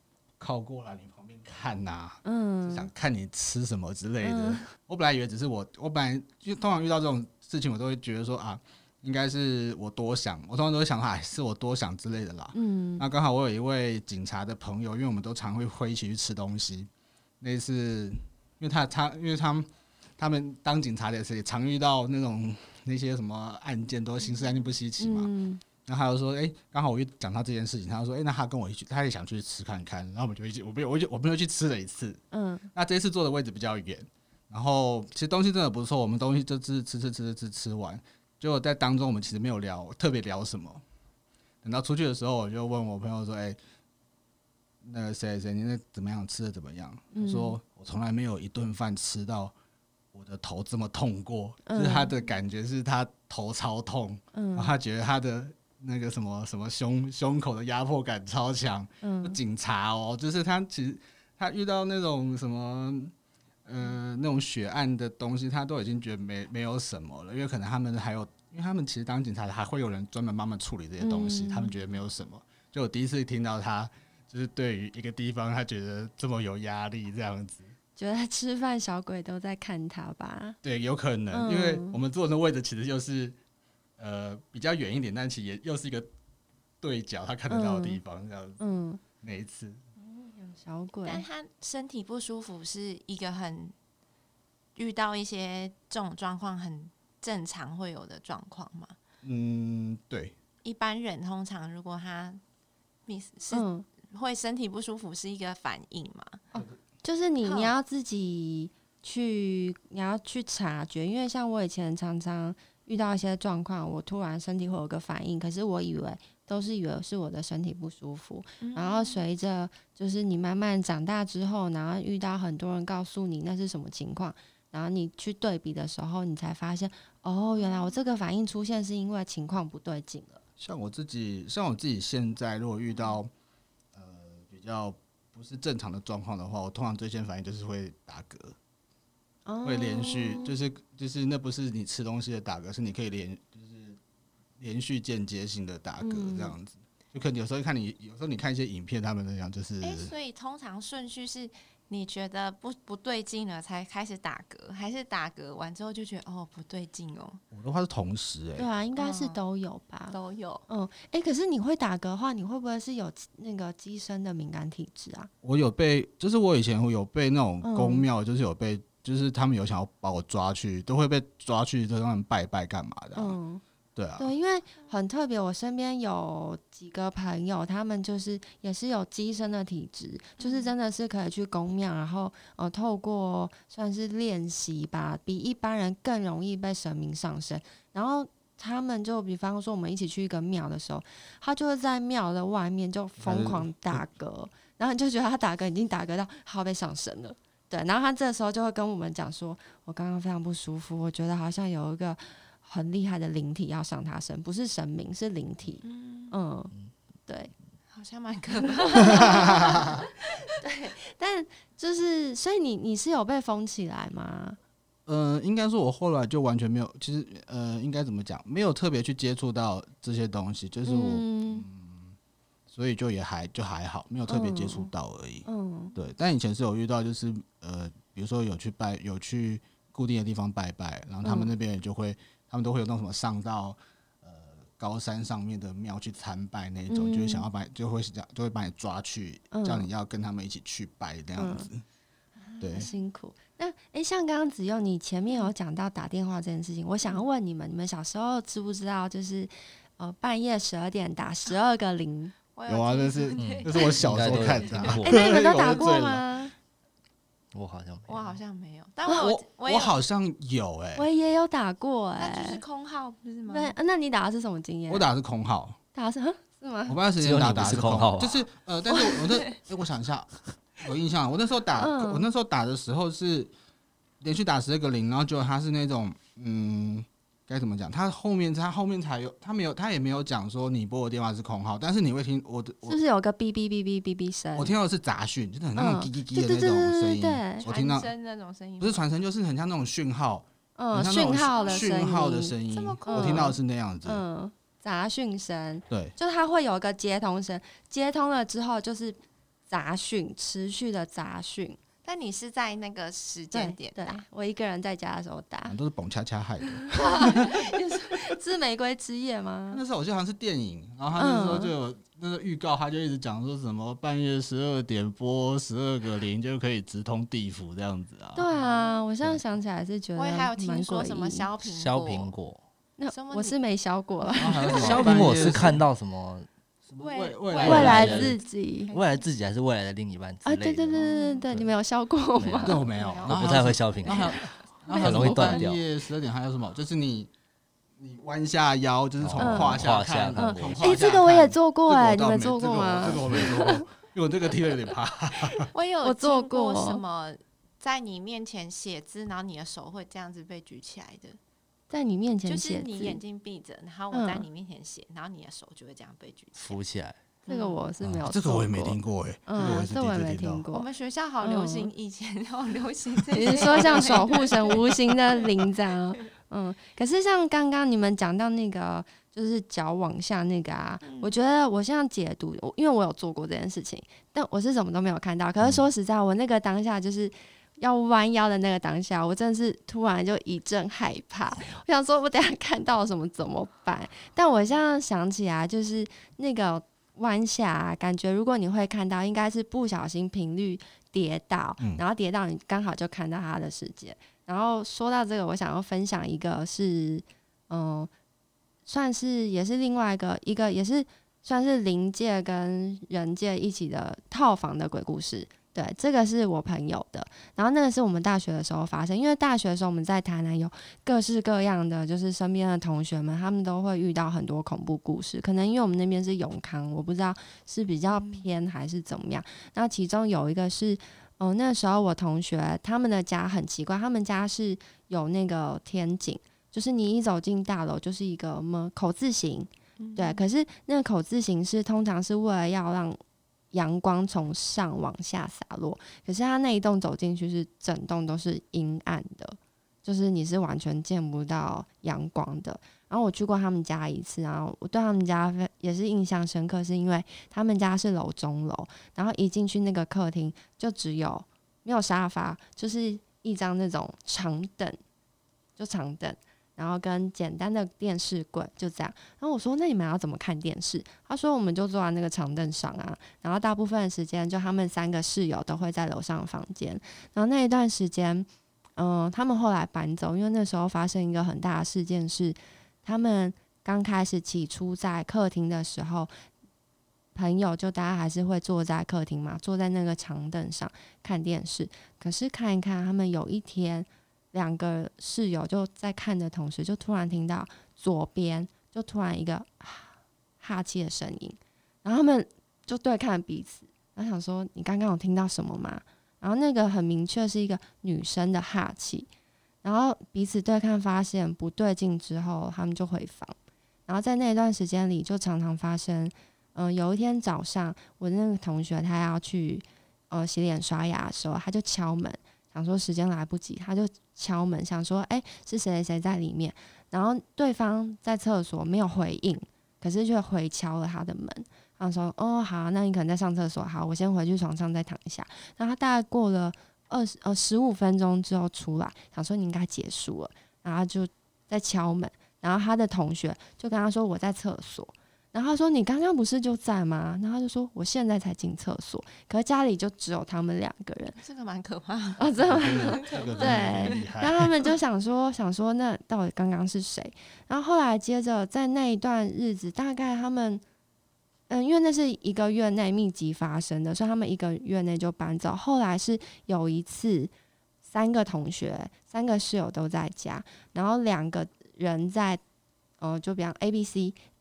Speaker 2: 靠过来你旁边看呐、啊，嗯，就想看你吃什么之类的。嗯、我本来以为只是我，我本来就通常遇到这种。事情我都会觉得说啊，应该是我多想，我通常都会想，哎，是我多想之类的啦。嗯，那刚好我有一位警察的朋友，因为我们都常会会一起去吃东西。那次，因为他他因为他们他们当警察的时候也常遇到那种那些什么案件，都刑事案件不稀奇嘛。嗯，然后他就说，哎、欸，刚好我一讲到这件事情，他就说，哎、欸，那他跟我一起，他也想去吃看看。然后我们就一起，我们我就我们又去吃了一次。嗯，那这一次坐的位置比较远。然后其实东西真的不错，我们东西就是吃吃吃吃吃吃完，结果在当中我们其实没有聊特别聊什么。等到出去的时候，我就问我朋友说：“哎，那个谁谁，你那怎么样？吃的怎么样？”嗯、说：“我从来没有一顿饭吃到我的头这么痛过，嗯、就是他的感觉是他头超痛，嗯、然后他觉得他的那个什么什么胸胸口的压迫感超强。嗯、警察哦，就是他其实他遇到那种什么。”呃，那种血案的东西，他都已经觉得没没有什么了，因为可能他们还有，因为他们其实当警察的还会有人专门帮忙处理这些东西，嗯、他们觉得没有什么。就我第一次听到他，就是对于一个地方，他觉得这么有压力这样子，
Speaker 1: 觉得吃饭小鬼都在看他吧？
Speaker 2: 对，有可能，嗯、因为我们坐的位置其实就是呃比较远一点，但其实也又是一个对角，他看得到的地方这样子。嗯，那一次。
Speaker 1: 小鬼，
Speaker 4: 但他身体不舒服是一个很遇到一些这种状况很正常会有的状况吗？
Speaker 2: 嗯，对。
Speaker 4: 一般人通常如果他是会身体不舒服是一个反应嘛？
Speaker 1: 哦，就是你你要自己去你要去察觉，因为像我以前常常遇到一些状况，我突然身体会有个反应，可是我以为。都是以为是我的身体不舒服，嗯、然后随着就是你慢慢长大之后，然后遇到很多人告诉你那是什么情况，然后你去对比的时候，你才发现哦，原来我这个反应出现是因为情况不对劲了。
Speaker 2: 像我自己，像我自己现在如果遇到呃比较不是正常的状况的话，我通常最先反应就是会打嗝，哦、会连续就是就是那不是你吃东西的打嗝，是你可以连就是。连续间接性的打嗝这样子，嗯、就可能有时候看你，有时候你看一些影片，他们那样就是。哎、欸，
Speaker 4: 所以通常顺序是你觉得不不对劲了才开始打嗝，还是打嗝完之后就觉得哦不对劲哦？
Speaker 2: 我的话是同时哎、欸。
Speaker 1: 对啊，应该是都有吧，
Speaker 4: 嗯、都有。
Speaker 1: 嗯，哎、欸，可是你会打嗝的话，你会不会是有那个机身的敏感体质啊？
Speaker 2: 我有被，就是我以前有被那种宫庙，就是有被，就是他们有想要把我抓去，都会被抓去，就让人拜拜干嘛的、啊？嗯。对啊，
Speaker 1: 对，因为很特别，我身边有几个朋友，他们就是也是有机身的体质，就是真的是可以去宫庙，然后呃，透过算是练习吧，比一般人更容易被神明上身。然后他们就比方说，我们一起去一个庙的时候，他就会在庙的外面就疯狂打嗝，然后你就觉得他打嗝已经打嗝到他被上身了。对，然后他这时候就会跟我们讲说，我刚刚非常不舒服，我觉得好像有一个。很厉害的灵体要上他身，不是神明，是灵体。嗯，嗯，对，
Speaker 4: 好像蛮可怕。
Speaker 1: 对，但就是，所以你你是有被封起来吗？
Speaker 2: 呃，应该说，我后来就完全没有。其实，呃，应该怎么讲，没有特别去接触到这些东西，就是我，嗯，嗯，所以就也还就还好，没有特别接触到而已。嗯，对。但以前是有遇到，就是呃，比如说有去拜，有去固定的地方拜拜，然后他们那边也就会。他们都会有那种什么上到呃高山上面的庙去参拜那种，嗯、就是想要把就会这样就会把你抓去，嗯、叫你要跟他们一起去拜这样子。嗯、对，
Speaker 1: 辛苦。那哎、欸，像刚刚子佑你前面有讲到打电话这件事情，我想要问你们，你们小时候知不知道，就是呃半夜十二点打十二个铃？
Speaker 2: 有啊，那是那是我小时候看的。哎、
Speaker 1: 你们都 打过吗？
Speaker 3: 我好像没有，
Speaker 4: 我好像没有，但我我
Speaker 2: 我，好像有哎、欸，
Speaker 1: 我也有打过哎、欸，
Speaker 4: 就是空号不是吗？
Speaker 1: 那那你打的是什么经验？
Speaker 2: 我打的是空号，
Speaker 1: 打的是 是吗？
Speaker 2: 我不知道时间打打是空
Speaker 3: 号，
Speaker 2: 就是呃，但是我的 哎、欸，我想一下，有印象。我那时候打，嗯、我那时候打的时候是连续打十二个零，然后就他是那种，嗯，该怎么讲？他后面他后面才有，他没有，他也没有讲说你拨的电话是空号，但是你会听我的，是
Speaker 1: 不是有个哔哔哔哔哔哔声？
Speaker 2: 我听到的是杂讯，就是很像那种叽叽叽的那种声音。我听到
Speaker 4: 那种声音，
Speaker 2: 不是传声，就是很像那种讯号，
Speaker 1: 嗯，讯号的
Speaker 2: 讯号的声音。我听到的是那样子，
Speaker 1: 嗯，杂讯声，
Speaker 2: 对，
Speaker 1: 就是它会有一个接通声，接通了之后就是杂讯，持续的杂讯。
Speaker 4: 但你是在那个时间点
Speaker 1: 对，对，我一个人在家的时候打，
Speaker 2: 都是蹦恰恰害的。
Speaker 1: 是玫瑰之夜吗？
Speaker 2: 那时候我记得好像是电影，然后他那时候就有、嗯、那个预告，他就一直讲说什么半夜十二点播十二个零就可以直通地府这样子啊。
Speaker 1: 对啊，我现在想起来是觉得
Speaker 4: 我也还有听说什么削苹果
Speaker 3: 削苹果，
Speaker 1: 那我是没削过了。
Speaker 3: 削苹果是看到什么？
Speaker 2: 未
Speaker 1: 未来自己，
Speaker 3: 未来自己还是未来的另一半啊？
Speaker 1: 对对对对对，你没有笑过吗？
Speaker 2: 对，我没有，
Speaker 3: 我不太会削苹果，很容易断掉。
Speaker 2: 半夜十二点还有什么？就是你你弯下腰，就是从胯下看。
Speaker 1: 哎，这个我也做过哎，你们做过吗？
Speaker 2: 这个我没做过，因为我这个听了有点怕。
Speaker 4: 我有我做过什么，在你面前写字，然后你的手会这样子被举起来的。
Speaker 1: 在你面前
Speaker 4: 写，就是你眼睛闭着，然后我在你面前写，然后你的手就会这样被举起
Speaker 3: 浮起来。
Speaker 1: 这个我是没有，
Speaker 2: 这个我也没听过哎，
Speaker 1: 嗯，这我也没听过。
Speaker 4: 我们学校好流行，以前好流行。
Speaker 1: 你是说像 守护神无形的灵这嗯，可是像刚刚你们讲到那个，就是脚往下那个啊，我觉得我现在解读，因为我有做过这件事情，但我是什么都没有看到。可是说实在，我那个当下就是。要弯腰的那个当下，我真的是突然就一阵害怕。我想说，我等下看到什么怎么办？但我现在想起来，就是那个弯下啊，感觉如果你会看到，应该是不小心频率跌倒，然后跌到你刚好就看到他的世界。然后说到这个，我想要分享一个是，嗯，算是也是另外一个一个也是算是灵界跟人界一起的套房的鬼故事。对，这个是我朋友的，然后那个是我们大学的时候发生，因为大学的时候我们在台南有各式各样的，就是身边的同学们，他们都会遇到很多恐怖故事。可能因为我们那边是永康，我不知道是比较偏还是怎么样。那其中有一个是，哦、呃，那时候我同学他们的家很奇怪，他们家是有那个天井，就是你一走进大楼就是一个什么口字形，对，可是那个口字形是通常是为了要让。阳光从上往下洒落，可是他那一栋走进去是整栋都是阴暗的，就是你是完全见不到阳光的。然后我去过他们家一次，然后我对他们家也是印象深刻，是因为他们家是楼中楼，然后一进去那个客厅就只有没有沙发，就是一张那种长凳，就长凳。然后跟简单的电视柜就这样，然后我说，那你们要怎么看电视？他说我们就坐在那个长凳上啊，然后大部分的时间就他们三个室友都会在楼上房间，然后那一段时间，嗯、他们后来搬走，因为那时候发生一个很大的事件是，他们刚开始起初在客厅的时候，朋友就大家还是会坐在客厅嘛，坐在那个长凳上看电视，可是看一看，他们有一天。两个室友就在看的同时，就突然听到左边就突然一个哈气的声音，然后他们就对看彼此，然后想说：“你刚刚有听到什么吗？”然后那个很明确是一个女生的哈气，然后彼此对看发现不对劲之后，他们就回房。然后在那段时间里，就常常发生。嗯、有一天早上，我那个同学他要去呃洗脸刷牙的时候，他就敲门。想说时间来不及，他就敲门，想说：“哎、欸，是谁谁在里面？”然后对方在厕所没有回应，可是却回敲了他的门。他说：“哦，好，那你可能在上厕所，好，我先回去床上再躺一下。”然后他大概过了二十呃十五分钟之后出来，想说你应该结束了，然后就在敲门，然后他的同学就跟他说：“我在厕所。”然后他说：“你刚刚不是就在吗？”然后他就说：“我现在才进厕所，可是家里就只有他们两个人。”
Speaker 4: 这个蛮可怕的。
Speaker 1: 哦，真的吗？对。然后他们就想说，想说那到底刚刚是谁？然后后来接着在那一段日子，大概他们，嗯，因为那是一个月内密集发生的，所以他们一个月内就搬走。后来是有一次，三个同学、三个室友都在家，然后两个人在。哦，就比方 A、B、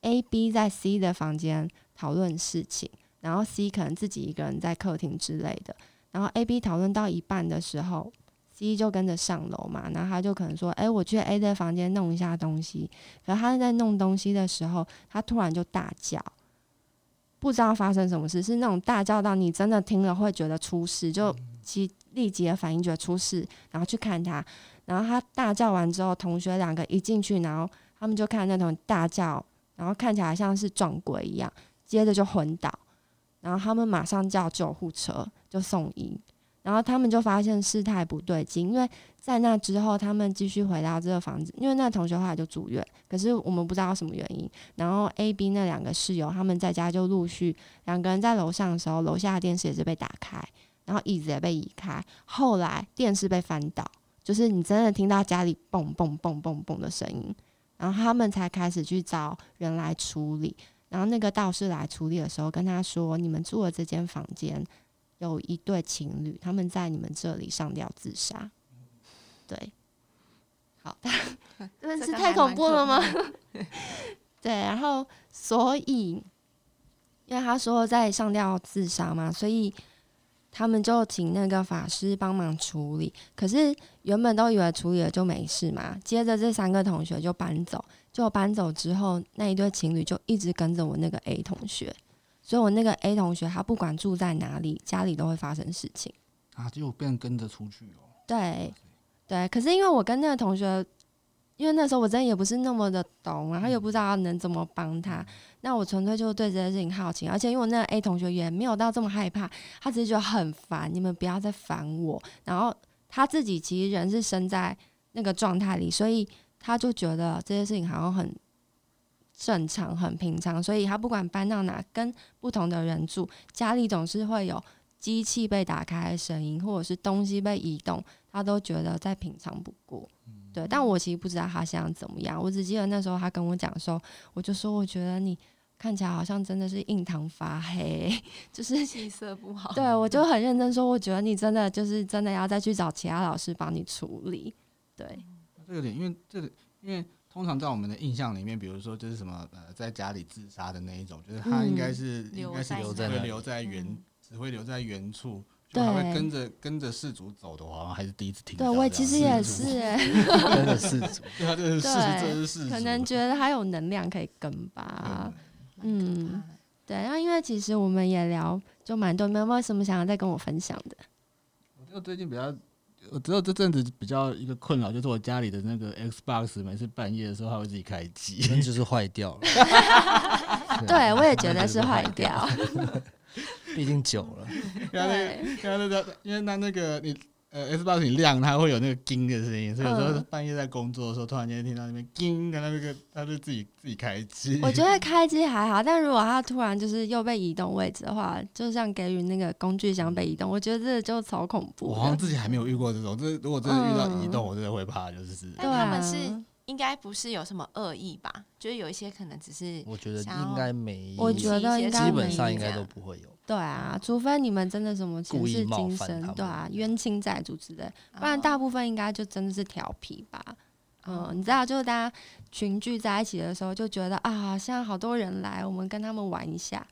Speaker 1: C，A、B 在 C 的房间讨论事情，然后 C 可能自己一个人在客厅之类的。然后 A、B 讨论到一半的时候，C 就跟着上楼嘛，然后他就可能说：“哎，我去 A 的房间弄一下东西。”然后他在弄东西的时候，他突然就大叫，不知道发生什么事，是那种大叫到你真的听了会觉得出事，就即立即的反应觉得出事，然后去看他。然后他大叫完之后，同学两个一进去，然后他们就看那种大叫，然后看起来像是撞鬼一样，接着就昏倒。然后他们马上叫救护车，就送医。然后他们就发现事态不对劲，因为在那之后，他们继续回到这个房子，因为那同学后来就住院，可是我们不知道什么原因。然后 A、B 那两个室友他们在家就陆续两个人在楼上的时候，楼下的电视也是被打开，然后椅子也被移开，后来电视被翻倒，就是你真的听到家里蹦蹦蹦蹦蹦的声音，然后他们才开始去找人来处理。然后那个道士来处理的时候，跟他说：“你们住的这间房间有一对情侣，他们在你们这里上吊自杀。”对，好的，真的是太恐怖了吗？对，然后所以，因为他说在上吊自杀嘛，所以。他们就请那个法师帮忙处理，可是原本都以为处理了就没事嘛。接着这三个同学就搬走，就搬走之后，那一对情侣就一直跟着我那个 A 同学，所以我那个 A 同学他不管住在哪里，家里都会发生事情
Speaker 2: 啊，就变跟着出去哦。
Speaker 1: 对，对，可是因为我跟那个同学。因为那时候我真的也不是那么的懂，然后又不知道能怎么帮他。那我纯粹就对这件事情好奇，而且因为我那个 A 同学也没有到这么害怕，他只是觉得很烦，你们不要再烦我。然后他自己其实人是身在那个状态里，所以他就觉得这些事情好像很正常、很平常。所以他不管搬到哪，跟不同的人住，家里总是会有机器被打开的声音，或者是东西被移动，他都觉得再平常不过。对，但我其实不知道他现在怎么样。我只记得那时候他跟我讲的时候，我就说我觉得你看起来好像真的是印堂发黑，就是
Speaker 4: 气色不好。
Speaker 1: 对，我就很认真说，我觉得你真的就是真的要再去找其他老师帮你处理。对，
Speaker 2: 这有点，因为这个，因为通常在我们的印象里面，比如说就是什么呃，在家里自杀的那一种，就是他应该是、嗯、应该是留在留在原、嗯、只会留在原处。对，还会跟着跟着事主走的话，还是第一次听到。
Speaker 1: 对，我其实也是哎，
Speaker 3: 跟着事主，
Speaker 2: 对啊，这是事，这是
Speaker 1: 可能觉得他有能量可以跟吧。嗯，对。然后因为其实我们也聊就蛮多，没有没有什么想要再跟我分享的？
Speaker 2: 我最近比较，我只有这阵子比较一个困扰，就是我家里的那个 Xbox 每次半夜的时候，它会自己开机，
Speaker 3: 就是坏掉了。
Speaker 1: 对，我也觉得是坏掉。
Speaker 3: 毕竟久了，
Speaker 2: 因为那个，因为那那个你呃 S box，你亮，它会有那个叮的声音，所以有时候半夜在工作的时候，突然间听到那边叮，然后那个它就自己自己开机。
Speaker 1: 我觉得开机还好，但如果它突然就是又被移动位置的话，就像给予那个工具箱被移动，我觉得这就超恐怖。
Speaker 2: 我好像自己还没有遇过这种，这如果真的遇到移动，我真的会怕，就是。
Speaker 4: 对他们是。应该不是有什么恶意吧？就是有一些可能只是，
Speaker 3: 我觉得应该没，
Speaker 1: 我觉得应该
Speaker 3: 基本上应该都不会有。
Speaker 1: 对啊，除非你们真的什么前世今生，对啊，冤亲债主之类，不然大部分应该就真的是调皮吧。嗯，你知道，就是大家群聚在一起的时候，就觉得啊，现在好多人来，我们跟他们玩一下。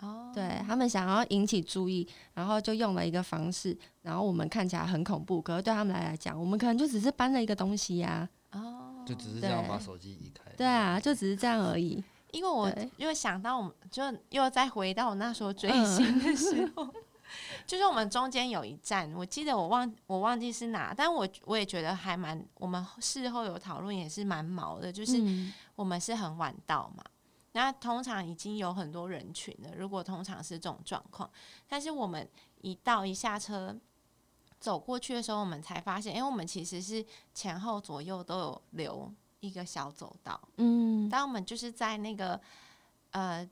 Speaker 1: 哦，对他们想要引起注意，然后就用了一个方式，然后我们看起来很恐怖，可是对他们来来讲，我们可能就只是搬了一个东西呀。哦。
Speaker 3: 就只是这样把手机移开。
Speaker 1: 对啊，就只是这样而已。
Speaker 4: 因为我又想到，我们就又再回到我那时候追星的时 候，嗯、就是我们中间有一站，我记得我忘我忘记是哪，但我我也觉得还蛮，我们事后有讨论也是蛮毛的，就是我们是很晚到嘛，那通常已经有很多人群了，如果通常是这种状况，但是我们一到一下车。走过去的时候，我们才发现，因为我们其实是前后左右都有留一个小走道。嗯，当我们就是在那个呃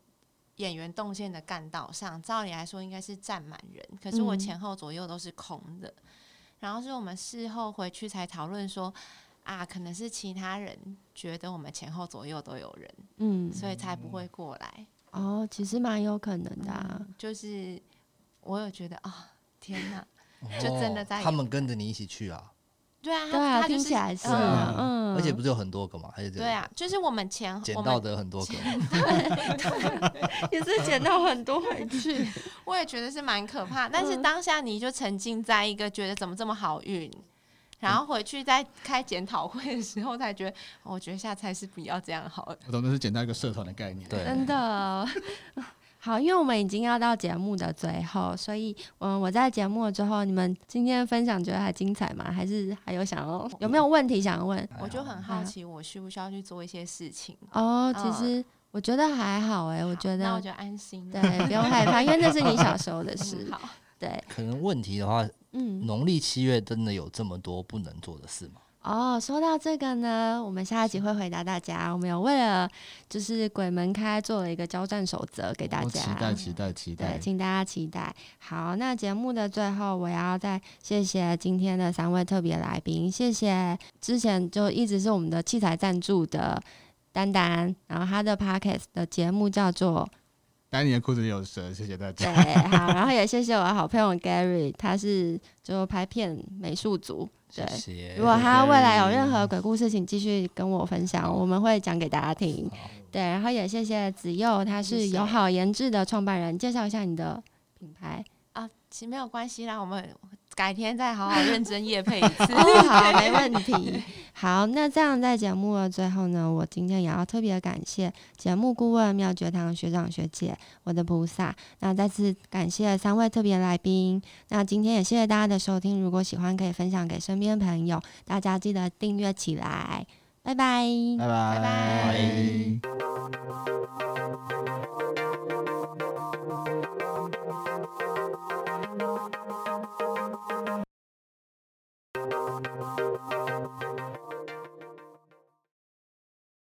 Speaker 4: 演员动线的干道上，照理来说应该是站满人，可是我前后左右都是空的。嗯、然后是我们事后回去才讨论说，啊，可能是其他人觉得我们前后左右都有人，嗯，所以才不会过来。
Speaker 1: 哦，其实蛮有可能的、啊
Speaker 4: 嗯，就是我有觉得啊、哦，天哪！就真的在
Speaker 3: 他们跟着你一起去啊？
Speaker 4: 对啊，
Speaker 1: 对啊，听起来是，嗯，
Speaker 3: 而且不是有很多个嘛？还是
Speaker 4: 对啊，就是我们前
Speaker 3: 捡到的很多个，
Speaker 1: 也是捡到很多回去。
Speaker 4: 我也觉得是蛮可怕，但是当下你就沉浸在一个觉得怎么这么好运，然后回去再开检讨会的时候，才觉得，我觉得下次还是不要这样好了。
Speaker 2: 我懂的是捡到一个社团的概念，
Speaker 3: 对，
Speaker 1: 真的。好，因为我们已经要到节目的最后，所以，嗯，我在节目之后，你们今天分享觉得还精彩吗？还是还有想要有没有问题想要问？
Speaker 4: 我就很好奇，我需不需要去做一些事情？
Speaker 1: 哦，其实我觉得还好哎，我觉得
Speaker 4: 那我就安心，
Speaker 1: 对，不用害怕，因为那是你小时候的事。
Speaker 4: 好，
Speaker 1: 对。
Speaker 3: 可能问题的话，嗯，农历七月真的有这么多不能做的事吗？
Speaker 1: 哦，说到这个呢，我们下一集会回答大家。我们有为了就是鬼门开做了一个交战守则给大家，
Speaker 2: 期待期待期待，
Speaker 1: 对，请大家期待。好，那节目的最后，我要再谢谢今天的三位特别来宾，谢谢之前就一直是我们的器材赞助的丹丹，然后他的 Podcast 的节目叫做。
Speaker 2: 丹尼的裤子里有蛇，谢谢大家。
Speaker 1: 对，好，然后也谢谢我的好朋友 Gary，他是就拍片美术组。对，谢谢，如果他未来有任何鬼故事，请继续跟我分享，我们会讲给大家听。对，然后也谢谢子佑，他是友好研制的创办人，介绍一下你的品牌
Speaker 4: 啊，其实没有关系啦，我们。改天再好好认真夜配一次，
Speaker 1: 好，没问题。好，那这样在节目的最后呢，我今天也要特别感谢节目顾问妙觉堂学长学姐，我的菩萨。那再次感谢三位特别来宾。那今天也谢谢大家的收听，如果喜欢可以分享给身边朋友，大家记得订阅起来。拜拜，
Speaker 2: 拜拜，
Speaker 4: 拜拜。